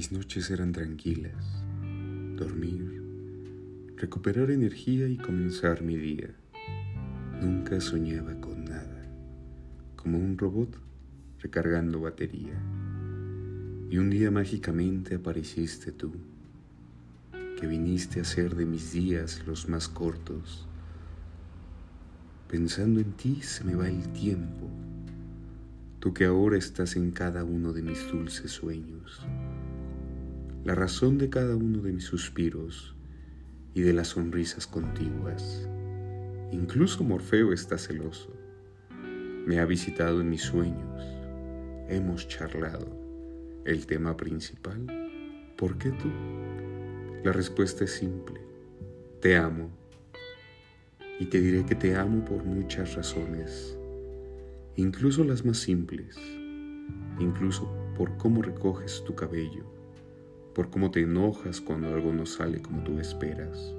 Mis noches eran tranquilas, dormir, recuperar energía y comenzar mi día. Nunca soñaba con nada, como un robot recargando batería. Y un día mágicamente apareciste tú, que viniste a hacer de mis días los más cortos. Pensando en ti se me va el tiempo, tú que ahora estás en cada uno de mis dulces sueños la razón de cada uno de mis suspiros y de las sonrisas contiguas. Incluso Morfeo está celoso. Me ha visitado en mis sueños. Hemos charlado. El tema principal, ¿por qué tú? La respuesta es simple. Te amo. Y te diré que te amo por muchas razones, incluso las más simples, incluso por cómo recoges tu cabello por cómo te enojas cuando algo no sale como tú esperas,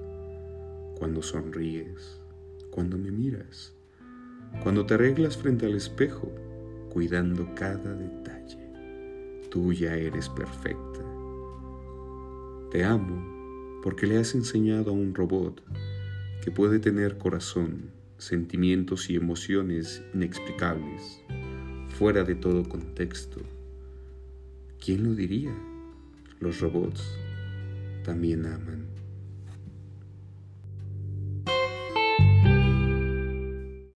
cuando sonríes, cuando me miras, cuando te arreglas frente al espejo, cuidando cada detalle. Tú ya eres perfecta. Te amo porque le has enseñado a un robot que puede tener corazón, sentimientos y emociones inexplicables, fuera de todo contexto. ¿Quién lo diría? Los robots también aman.